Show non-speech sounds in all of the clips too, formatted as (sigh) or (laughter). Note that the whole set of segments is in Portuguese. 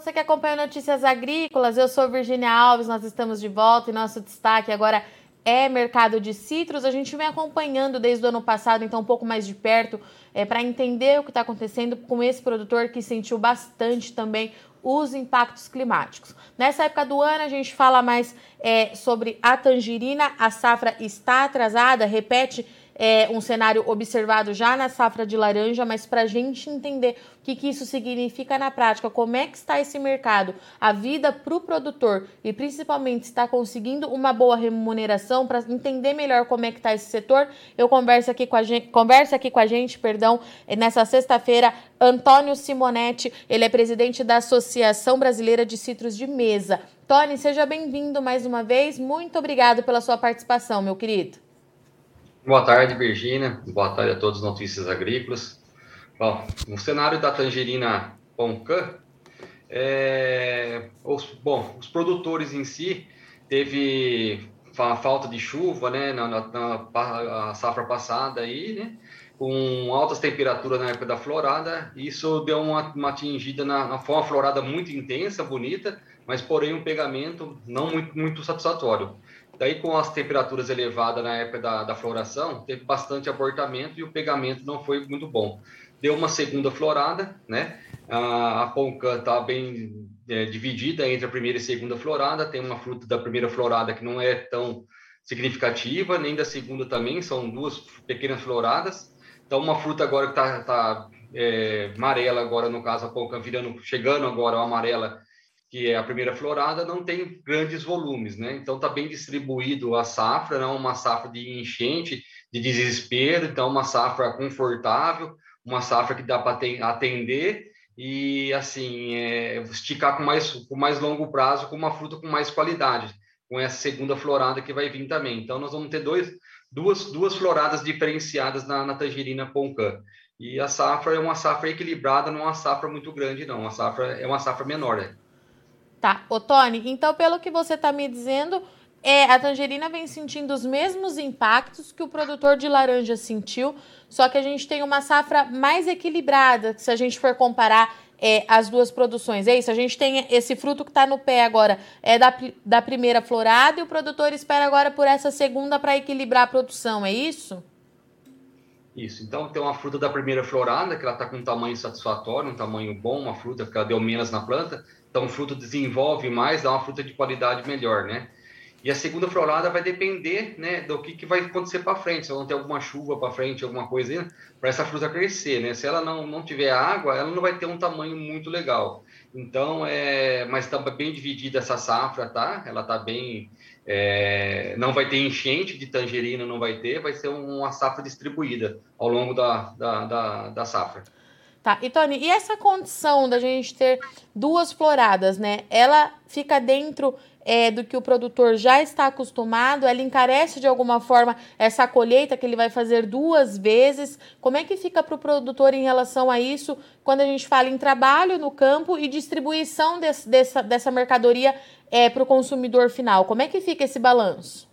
você que acompanha Notícias Agrícolas. Eu sou Virginia Alves, nós estamos de volta e nosso destaque agora é mercado de citros. A gente vem acompanhando desde o ano passado, então um pouco mais de perto, é, para entender o que está acontecendo com esse produtor que sentiu bastante também os impactos climáticos. Nessa época do ano, a gente fala mais é, sobre a tangerina. A safra está atrasada, repete é, um cenário observado já na safra de laranja, mas para a gente entender o que, que isso significa na prática, como é que está esse mercado, a vida para o produtor e principalmente está conseguindo uma boa remuneração para entender melhor como é que está esse setor, eu converso aqui com a gente, conversa aqui com a gente, perdão, nessa sexta-feira, Antônio Simonetti, ele é presidente da Associação Brasileira de Citros de Mesa. Tony, seja bem-vindo mais uma vez. Muito obrigado pela sua participação, meu querido. Boa tarde, Virgínia. Boa tarde a todos os Notícias Agrícolas. Bom, no cenário da tangerina Poncã, é, os, bom, os produtores em si teve a falta de chuva, né, na, na, na safra passada aí, né, com altas temperaturas na época da florada, isso deu uma, uma atingida na, na foi uma florada muito intensa, bonita, mas porém um pegamento não muito, muito satisfatório. Daí, com as temperaturas elevadas na época da, da floração, teve bastante abortamento e o pegamento não foi muito bom. Deu uma segunda florada, né? A, a está bem é, dividida entre a primeira e segunda florada. Tem uma fruta da primeira florada que não é tão significativa, nem da segunda também, são duas pequenas floradas. Então, uma fruta agora que está tá, é, amarela, agora no caso, a ponca virando, chegando agora a amarela, que é a primeira florada, não tem grandes volumes, né? Então está bem distribuído a safra, não uma safra de enchente, de desespero, então uma safra confortável, uma safra que dá para atender e assim é, esticar com mais com mais longo prazo, com uma fruta com mais qualidade, com essa segunda florada que vai vir também. Então nós vamos ter dois, duas duas floradas diferenciadas na, na tangerina poncã. E a safra é uma safra equilibrada, não é uma safra muito grande, não. A safra é uma safra menor. Né? Tá, ô Tony, então pelo que você está me dizendo, é, a tangerina vem sentindo os mesmos impactos que o produtor de laranja sentiu, só que a gente tem uma safra mais equilibrada, se a gente for comparar é, as duas produções. É isso? A gente tem esse fruto que está no pé agora, é da, da primeira florada, e o produtor espera agora por essa segunda para equilibrar a produção, é isso? Isso, então tem uma fruta da primeira florada, que ela está com um tamanho satisfatório, um tamanho bom, uma fruta que ela deu menos na planta, então fruto desenvolve mais, dá uma fruta de qualidade melhor, né? E a segunda florada vai depender, né, do que, que vai acontecer para frente, se vão ter alguma chuva para frente, alguma coisa para essa fruta crescer, né? Se ela não, não tiver água, ela não vai ter um tamanho muito legal. Então, é, mas está bem dividida essa safra, tá? Ela está bem, é, não vai ter enchente de tangerina, não vai ter, vai ser uma safra distribuída ao longo da, da, da, da safra. Tá, e Tony, e essa condição da gente ter duas floradas, né? Ela fica dentro é, do que o produtor já está acostumado? Ela encarece de alguma forma essa colheita que ele vai fazer duas vezes? Como é que fica para o produtor em relação a isso quando a gente fala em trabalho no campo e distribuição desse, dessa, dessa mercadoria é, para o consumidor final? Como é que fica esse balanço?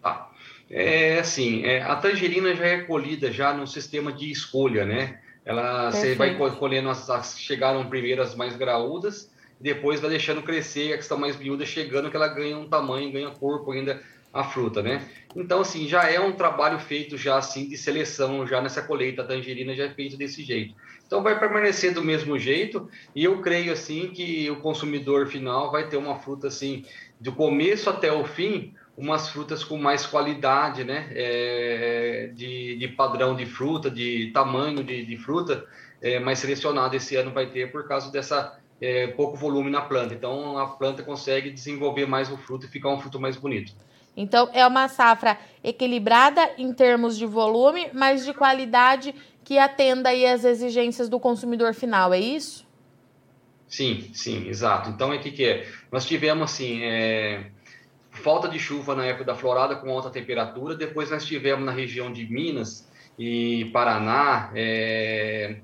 Tá. É assim, é, a tangerina já é colhida já no sistema de escolha, né? Ela você vai colhendo as, as chegaram primeiro as mais graúdas, depois vai deixando crescer, a que está mais miúda chegando que ela ganha um tamanho, ganha corpo ainda a fruta, né? Então assim, já é um trabalho feito já assim de seleção, já nessa colheita a tangerina já é feito desse jeito. Então vai permanecer do mesmo jeito e eu creio assim que o consumidor final vai ter uma fruta assim do começo até o fim umas frutas com mais qualidade, né? É, de, de, padrão de fruta, de tamanho de, de fruta, é, mais selecionado esse ano vai ter por causa dessa é, pouco volume na planta. Então a planta consegue desenvolver mais o fruto e ficar um fruto mais bonito. Então é uma safra equilibrada em termos de volume, mas de qualidade que atenda aí as exigências do consumidor final, é isso? Sim, sim, exato. Então é que que é? Nós tivemos assim, é falta de chuva na época da florada com alta temperatura. Depois nós tivemos na região de Minas e Paraná é,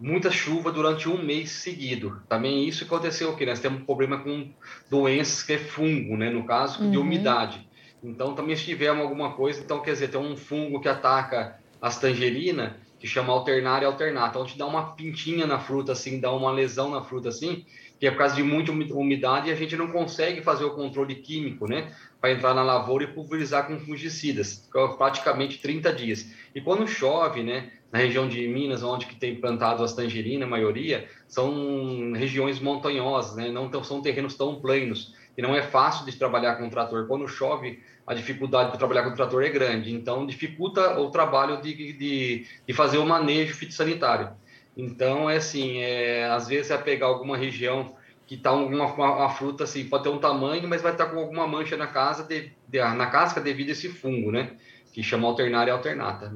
muita chuva durante um mês seguido. Também isso aconteceu aqui. Nós temos um problema com doenças que é fungo, né? No caso uhum. de umidade. Então também tivemos alguma coisa. Então quer dizer tem um fungo que ataca as tangerinas que chama alternar e alternata, onde dá uma pintinha na fruta, assim, dá uma lesão na fruta, assim, que é por causa de muita umidade a gente não consegue fazer o controle químico, né? Para entrar na lavoura e pulverizar com fungicidas, praticamente 30 dias. E quando chove, né? Na região de Minas, onde que tem plantado as tangerinas, a maioria, são regiões montanhosas, né? Não são terrenos tão planos e não é fácil de trabalhar com trator. Quando chove, a dificuldade de trabalhar com trator é grande, então dificulta o trabalho de, de, de fazer o manejo fitossanitário. Então, é assim, é, às vezes é pegar alguma região que uma, uma, uma, fruta assim, pode ter um tamanho, mas vai estar tá com alguma mancha na casa de, de, na casca devido a esse fungo, né? Que chama alternária alternata.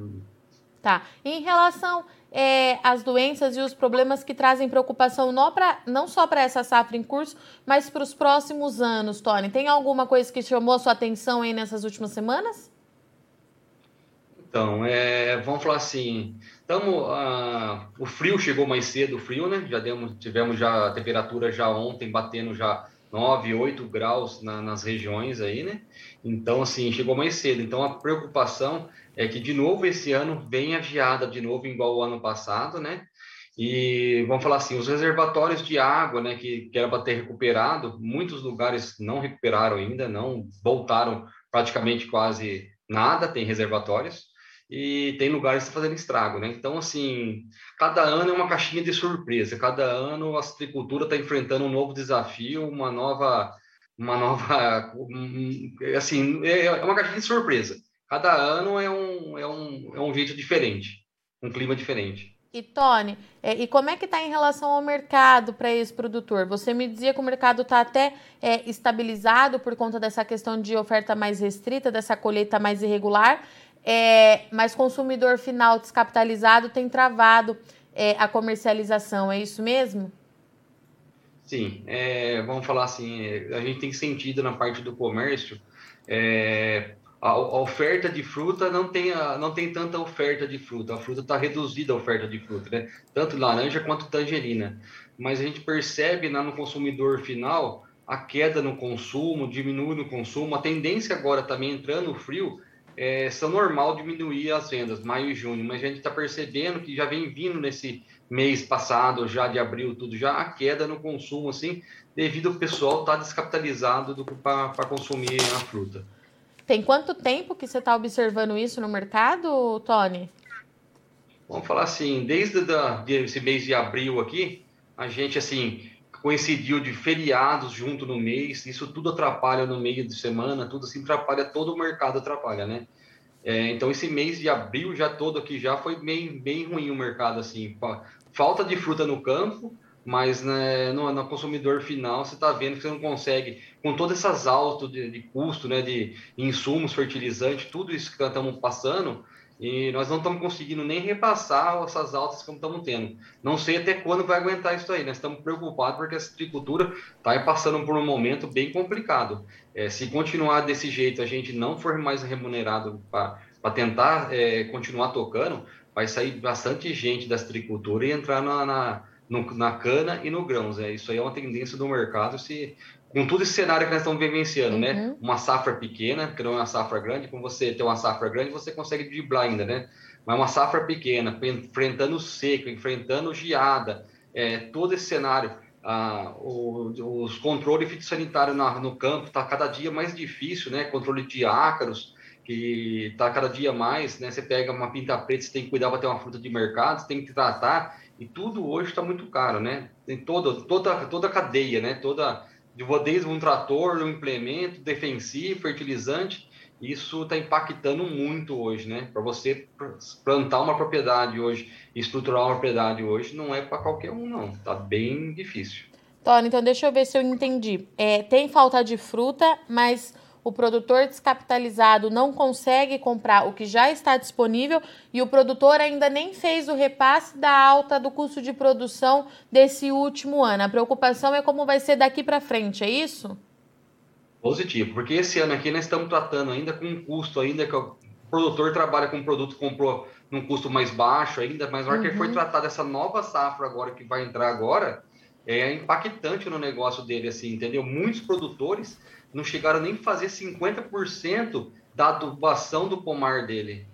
Tá. Em relação é, às doenças e os problemas que trazem preocupação não, pra, não só para essa safra em curso, mas para os próximos anos, Tony, tem alguma coisa que chamou a sua atenção aí nessas últimas semanas? Então, é, vamos falar assim, tamo, ah, o frio chegou mais cedo, o frio, né? Já demos, tivemos já a temperatura já ontem batendo já 9, 8 graus na, nas regiões aí, né? Então, assim, chegou mais cedo. Então, a preocupação é que, de novo, esse ano vem a geada de novo, igual o ano passado, né? E vamos falar assim, os reservatórios de água, né, que, que era para ter recuperado, muitos lugares não recuperaram ainda, não voltaram praticamente quase nada, tem reservatórios e tem lugares fazendo estrago, né? Então, assim, cada ano é uma caixinha de surpresa, cada ano a agricultura está enfrentando um novo desafio, uma nova, uma nova, assim, é, é uma caixinha de surpresa. Cada ano é um, é um, é um jeito diferente, um clima diferente. E Tony, é, e como é que está em relação ao mercado para esse produtor? Você me dizia que o mercado está até é, estabilizado por conta dessa questão de oferta mais restrita, dessa colheita mais irregular, é, mas consumidor final descapitalizado tem travado é, a comercialização, é isso mesmo? Sim, é, vamos falar assim, é, a gente tem sentido na parte do comércio, é, a, a, oferta de fruta não tem, a, não tem tanta oferta de fruta, a fruta está reduzida a oferta de fruta, né? tanto laranja quanto tangerina, mas a gente percebe lá no consumidor final a queda no consumo, diminui no consumo, a tendência agora também entrando no frio, é, são normal diminuir as vendas, maio e junho, mas a gente está percebendo que já vem vindo nesse mês passado, já de abril, tudo já, a queda no consumo, assim, devido ao pessoal estar tá descapitalizado para consumir a fruta. Tem quanto tempo que você está observando isso no mercado, Tony? Vamos falar assim, desde da, esse mês de abril aqui, a gente, assim, coincidiu de feriados junto no mês, isso tudo atrapalha no meio de semana, tudo assim atrapalha, todo o mercado atrapalha, né? É, então esse mês de abril já todo aqui já foi bem, bem ruim o mercado, assim, falta de fruta no campo, mas né, no, no, consumidor final você está vendo que você não consegue, com todas essas altas de, de custo, né, de insumos, fertilizantes, tudo isso que estamos passando, e nós não estamos conseguindo nem repassar essas altas que estamos tendo. Não sei até quando vai aguentar isso aí. Nós estamos preocupados porque a agricultura está passando por um momento bem complicado. É, se continuar desse jeito, a gente não for mais remunerado para tentar é, continuar tocando, vai sair bastante gente da agricultura e entrar na, na, no, na cana e no grãos. É, isso aí é uma tendência do mercado. Se com todo esse cenário que nós estamos vivenciando, né? uhum. né? Uma safra pequena, que não é uma safra grande, como você tem uma safra grande, você consegue driblar ainda, né? Mas uma safra pequena, enfrentando seco, enfrentando geada, é, todo esse cenário, ah, o, os controles fitossanitários no campo está cada dia mais difícil, né? Controle de ácaros, que está cada dia mais, né? Você pega uma pinta preta, você tem que cuidar para ter uma fruta de mercado, você tem que tratar, e tudo hoje está muito caro, né? Tem toda, toda, toda a cadeia, né? Toda desde um trator, um implemento defensivo, fertilizante, isso está impactando muito hoje, né? Para você plantar uma propriedade hoje, estruturar uma propriedade hoje, não é para qualquer um, não. Está bem difícil. Tony, então deixa eu ver se eu entendi. É, tem falta de fruta, mas o produtor descapitalizado não consegue comprar o que já está disponível e o produtor ainda nem fez o repasse da alta do custo de produção desse último ano. A preocupação é como vai ser daqui para frente, é isso? Positivo, porque esse ano aqui nós estamos tratando ainda com um custo ainda que o produtor trabalha com um produto que comprou num custo mais baixo ainda, mas na hora uhum. que foi tratado essa nova safra agora que vai entrar agora, é impactante no negócio dele, assim, entendeu? Muitos produtores não chegaram nem a fazer 50% da adubação do pomar dele.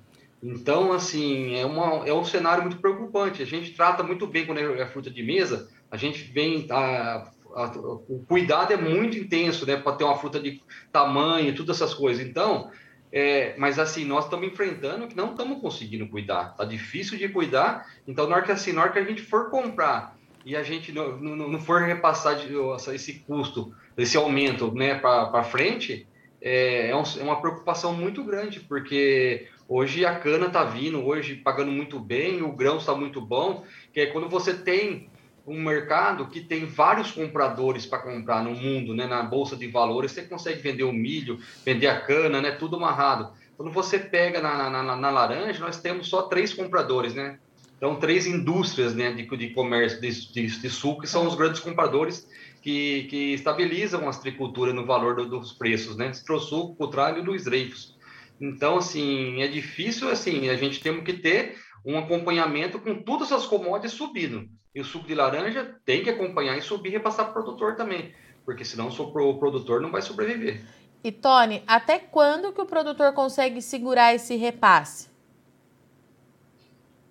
Então, assim, é, uma, é um cenário muito preocupante. A gente trata muito bem quando é fruta de mesa, a gente vem. A, a, o cuidado é muito intenso, né? Para ter uma fruta de tamanho, todas essas coisas. Então, é, mas assim, nós estamos enfrentando que não estamos conseguindo cuidar. Está difícil de cuidar. Então, na hora que, assim, na hora que a gente for comprar e a gente não, não, não for repassar de, esse custo, esse aumento né, para frente, é, é, um, é, uma preocupação muito grande, porque hoje a cana está vindo, hoje pagando muito bem, o grão está muito bom, que é quando você tem um mercado que tem vários compradores para comprar no mundo, né, na bolsa de valores, você consegue vender o milho, vender a cana, né, tudo amarrado. Quando você pega na, na, na, na laranja, nós temos só três compradores, né? Então, três indústrias né, de, de comércio de, de, de suco, que são os grandes compradores que, que estabilizam a agricultura no valor do, dos preços, né? Citrosuco, Cotralho e Luiz Dreyfus. Então, assim, é difícil, assim, a gente tem que ter um acompanhamento com todas as commodities subindo. E o suco de laranja tem que acompanhar e subir e repassar para o produtor também, porque senão o produtor não vai sobreviver. E Tony, até quando que o produtor consegue segurar esse repasse?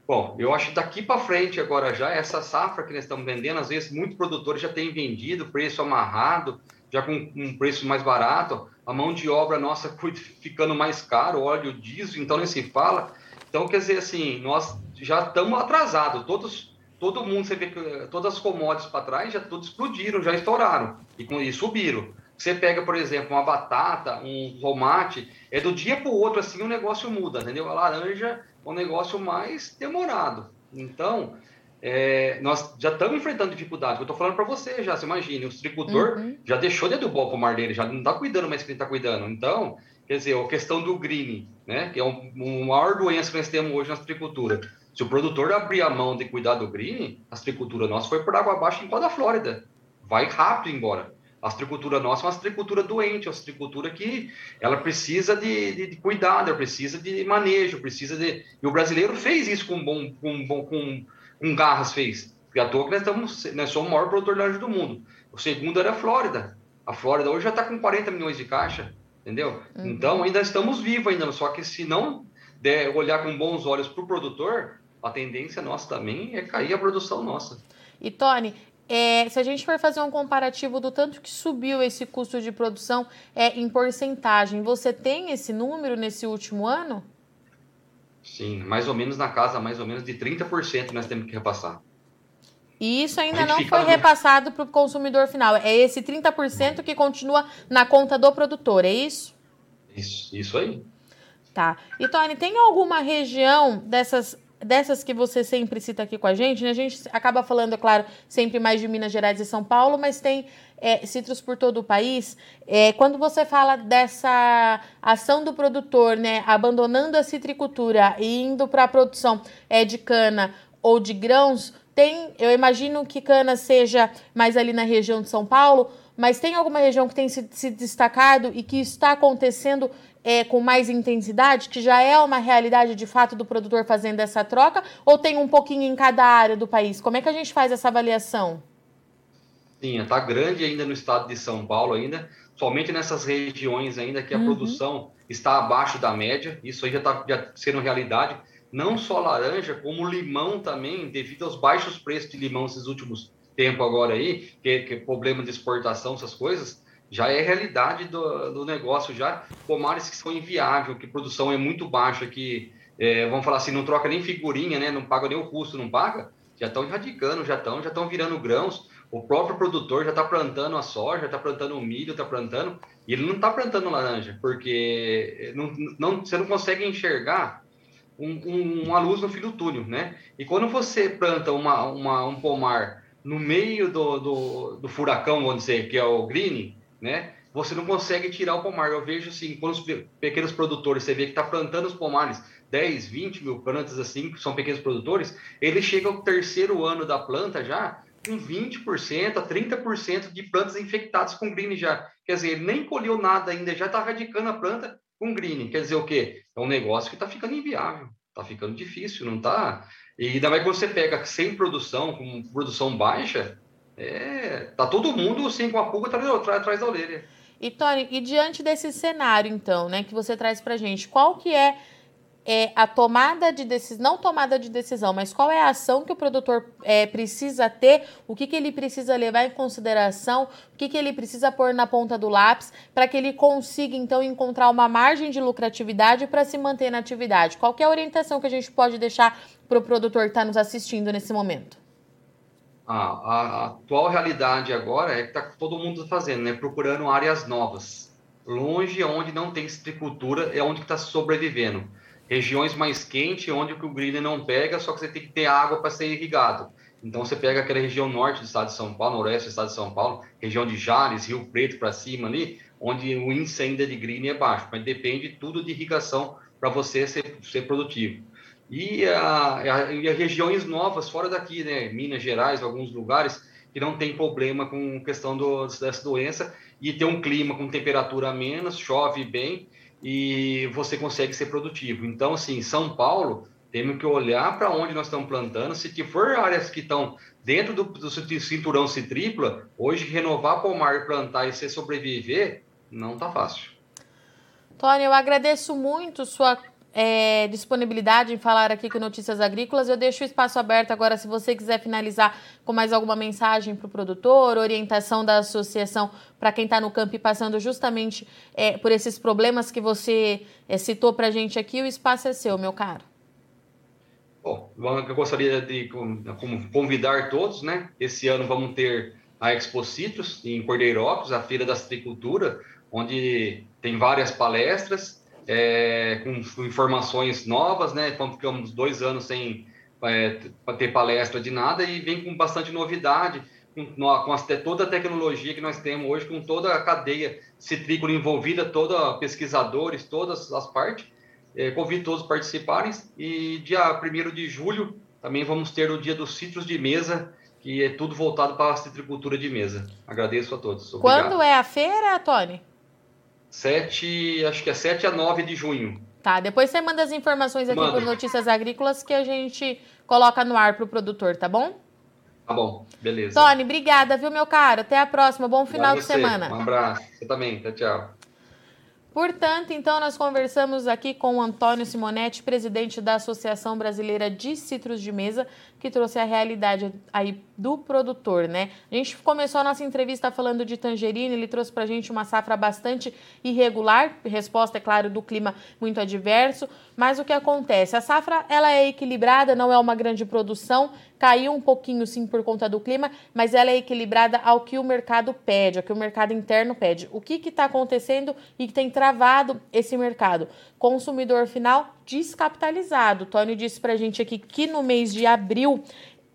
Bom, eu acho que daqui para frente agora já, essa safra que nós estamos vendendo, às vezes muitos produtores já têm vendido, preço amarrado, já com um preço mais barato, a mão de obra nossa (laughs) ficando mais caro, óleo diesel, então nem se fala. Então, quer dizer assim, nós já estamos atrasados, todos, todo mundo, você vê que todas as commodities para trás já tudo explodiram, já estouraram e, e subiram. Você pega, por exemplo, uma batata, um tomate, é do dia para o outro assim o negócio muda, entendeu? A laranja um negócio mais demorado. Então, é, nós já estamos enfrentando dificuldades. Eu estou falando para você já, você imagine, o agricultor uhum. já deixou de adubar o pomar dele, já não está cuidando mais que ele está cuidando. Então, quer dizer, a questão do green, né, que é um, uma maior doença que nós temos hoje na agricultura. Se o produtor abrir a mão de cuidar do green, a agricultura nossa foi por água abaixo em toda a Flórida. Vai rápido embora. A agricultura nossa é uma agricultura doente, é uma agricultura que ela precisa de, de, de, cuidado, ela precisa de manejo, precisa de... E o brasileiro fez isso com bom, com, com, com, com garras, fez. E à toa que nós, estamos, nós somos o maior produtor de laranja do mundo. O segundo era a Flórida. A Flórida hoje já está com 40 milhões de caixa, entendeu? Uhum. Então ainda estamos vivos ainda, só que se não der olhar com bons olhos para o produtor, a tendência nossa também é cair a produção nossa. E Tony, é, se a gente for fazer um comparativo do tanto que subiu esse custo de produção é, em porcentagem, você tem esse número nesse último ano? Sim, mais ou menos na casa, mais ou menos de 30% nós temos que repassar. E isso ainda não foi repassado para o consumidor final. É esse 30% que continua na conta do produtor, é isso? Isso, isso aí. Tá. E Tony, tem alguma região dessas dessas que você sempre cita aqui com a gente, né? A gente acaba falando, é claro, sempre mais de Minas Gerais e São Paulo, mas tem é, citros por todo o país. É, quando você fala dessa ação do produtor, né, abandonando a citricultura e indo para a produção é, de cana ou de grãos, tem, eu imagino que cana seja mais ali na região de São Paulo, mas tem alguma região que tem se, se destacado e que está acontecendo é, com mais intensidade, que já é uma realidade de fato do produtor fazendo essa troca, ou tem um pouquinho em cada área do país? Como é que a gente faz essa avaliação? Sim, está grande ainda no estado de São Paulo ainda, somente nessas regiões ainda que a uhum. produção está abaixo da média, isso aí já está sendo realidade, não só laranja, como limão também, devido aos baixos preços de limão esses últimos tempos agora aí, que, que problema de exportação, essas coisas, já é realidade do, do negócio já. Pomares que são inviáveis, que produção é muito baixa, que, é, vamos falar assim, não troca nem figurinha, né? Não paga nem o custo, não paga. Já estão erradicando, já estão já estão virando grãos. O próprio produtor já está plantando a soja, está plantando o milho, está plantando, e ele não está plantando laranja, porque não, não, você não consegue enxergar um, um, uma luz no fim do túnel, né? E quando você planta uma, uma, um pomar no meio do, do, do furacão, vamos dizer, que é o green, né? Você não consegue tirar o pomar. Eu vejo assim, quando os pequenos produtores, você vê que está plantando os pomares, 10, 20 mil plantas assim, que são pequenos produtores, ele chega ao terceiro ano da planta já com 20% a 30% de plantas infectadas com green já. Quer dizer, ele nem colheu nada ainda, já está radicando a planta com green. Quer dizer o quê? É um negócio que está ficando inviável, está ficando difícil, não está? E ainda mais quando você pega sem produção, com produção baixa, é, tá todo mundo assim com a pulga atrás, da orelha. E Tony, e diante desse cenário então, né, que você traz pra gente, qual que é é a tomada de decisão, não tomada de decisão, mas qual é a ação que o produtor é, precisa ter, o que, que ele precisa levar em consideração, o que, que ele precisa pôr na ponta do lápis para que ele consiga, então, encontrar uma margem de lucratividade para se manter na atividade. Qual é a orientação que a gente pode deixar para o produtor que está nos assistindo nesse momento? A, a, atual realidade agora é que está todo mundo fazendo, né? Procurando áreas novas. Longe onde não tem citricultura é onde está sobrevivendo regiões mais quentes, onde o greener não pega, só que você tem que ter água para ser irrigado. Então você pega aquela região norte do estado de São Paulo, noroeste do estado de São Paulo, região de Jales, Rio Preto para cima ali, onde o índice ainda de green é baixo, mas depende tudo de irrigação para você ser, ser produtivo. E, a, a, e as regiões novas fora daqui, né, Minas Gerais, alguns lugares que não tem problema com questão do, dessa doença e tem um clima com temperatura menos, chove bem e você consegue ser produtivo. Então, assim, São Paulo, temos que olhar para onde nós estamos plantando. Se for áreas que estão dentro do, do cinturão citrícola, hoje renovar pomar, plantar e se sobreviver, não está fácil. Tony, eu agradeço muito sua é, disponibilidade em falar aqui com Notícias Agrícolas. Eu deixo o espaço aberto agora, se você quiser finalizar com mais alguma mensagem para o produtor, orientação da associação para quem está no campo e passando justamente é, por esses problemas que você é, citou para a gente aqui, o espaço é seu, meu caro. Bom, eu gostaria de convidar todos, né? Esse ano vamos ter a Expo em Cordeirópolis, a Feira da Citricultura, onde tem várias palestras, é, com, informações novas, né? Então, ficamos dois anos sem é, ter palestra de nada e vem com bastante novidade, com, com as, toda a tecnologia que nós temos hoje, com toda a cadeia citrícola envolvida, toda pesquisadores, todas as partes. É, convido todos a participarem e dia 1 de julho também vamos ter o dia dos citros de mesa, que é tudo voltado para a citricultura de mesa. Agradeço a todos. Obrigado. Quando é a feira, Tony? 7, acho que é 7 a 9 de junho. Tá, depois você manda as informações aqui por Notícias Agrícolas que a gente coloca no ar para o produtor, tá bom? Tá bom, beleza. Tony, obrigada, viu, meu caro? Até a próxima. Bom final de semana. Um abraço. Você também. Tchau, tchau. Portanto, então, nós conversamos aqui com o Antônio Simonetti, presidente da Associação Brasileira de Citros de Mesa, que trouxe a realidade aí do produtor, né? A gente começou a nossa entrevista falando de tangerina, ele trouxe para a gente uma safra bastante irregular, resposta, é claro, do clima muito adverso, mas o que acontece? A safra, ela é equilibrada, não é uma grande produção, caiu um pouquinho sim por conta do clima, mas ela é equilibrada ao que o mercado pede, ao que o mercado interno pede. O que está acontecendo e que tem travado esse mercado? Consumidor final descapitalizado. Tony disse para a gente aqui que no mês de abril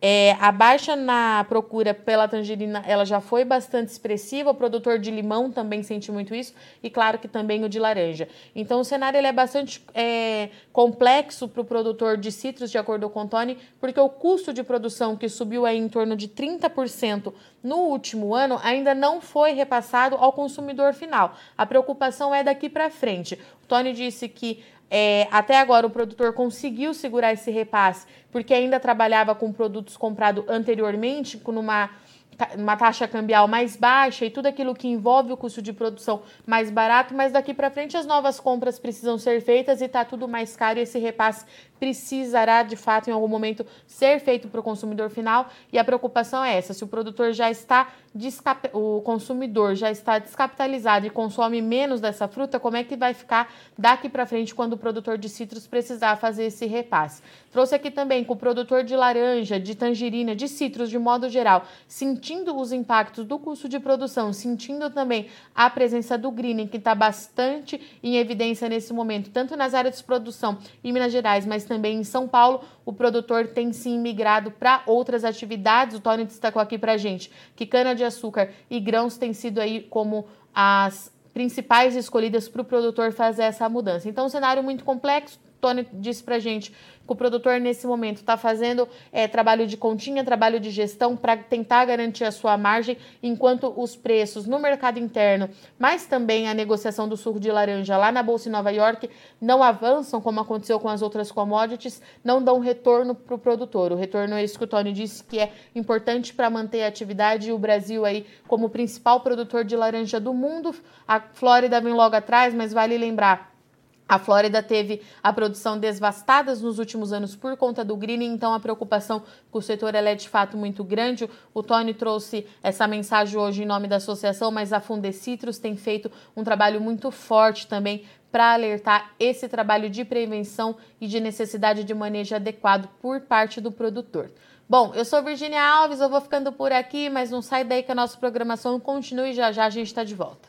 é, a baixa na procura pela tangerina ela já foi bastante expressiva. O produtor de limão também sente muito isso e claro que também o de laranja. Então o cenário ele é bastante é, complexo para o produtor de citros, de acordo com o Tony, porque o custo de produção que subiu aí em torno de 30% no último ano ainda não foi repassado ao consumidor final. A preocupação é daqui para frente. O Tony disse que é, até agora o produtor conseguiu segurar esse repasse porque ainda trabalhava com produtos comprados anteriormente, com uma uma taxa cambial mais baixa e tudo aquilo que envolve o custo de produção mais barato, mas daqui para frente as novas compras precisam ser feitas e está tudo mais caro e esse repasse precisará de fato em algum momento ser feito para o consumidor final e a preocupação é essa, se o produtor já está o consumidor já está descapitalizado e consome menos dessa fruta, como é que vai ficar daqui para frente quando o produtor de citros precisar fazer esse repasse? Trouxe aqui também com o produtor de laranja, de tangerina, de citros de modo geral, sentindo os impactos do custo de produção, sentindo também a presença do greening que está bastante em evidência nesse momento, tanto nas áreas de produção em Minas Gerais, mas também em São Paulo, o produtor tem sim migrado para outras atividades. O Tony destacou aqui para gente que cana-de-açúcar e grãos têm sido aí como as principais escolhidas para o produtor fazer essa mudança. Então, um cenário muito complexo. Tony disse para gente que o produtor nesse momento está fazendo é, trabalho de continha, trabalho de gestão para tentar garantir a sua margem, enquanto os preços no mercado interno, mas também a negociação do suco de laranja lá na Bolsa em Nova York não avançam, como aconteceu com as outras commodities, não dão retorno para o produtor. O retorno é isso que o Tony disse que é importante para manter a atividade e o Brasil aí como principal produtor de laranja do mundo. A Flórida vem logo atrás, mas vale lembrar A Flórida teve a produção devastada nos últimos anos por conta do greening, então a preocupação com o setor é de fato muito grande. O Tony trouxe essa mensagem hoje em nome da associação, mas a Fundecitrus tem feito um trabalho muito forte também para alertar esse trabalho de prevenção e de necessidade de manejo adequado por parte do produtor. Bom, eu sou Virginia Alves, eu vou ficando por aqui, mas não sai daí que a nossa programação continue já já a gente está de volta.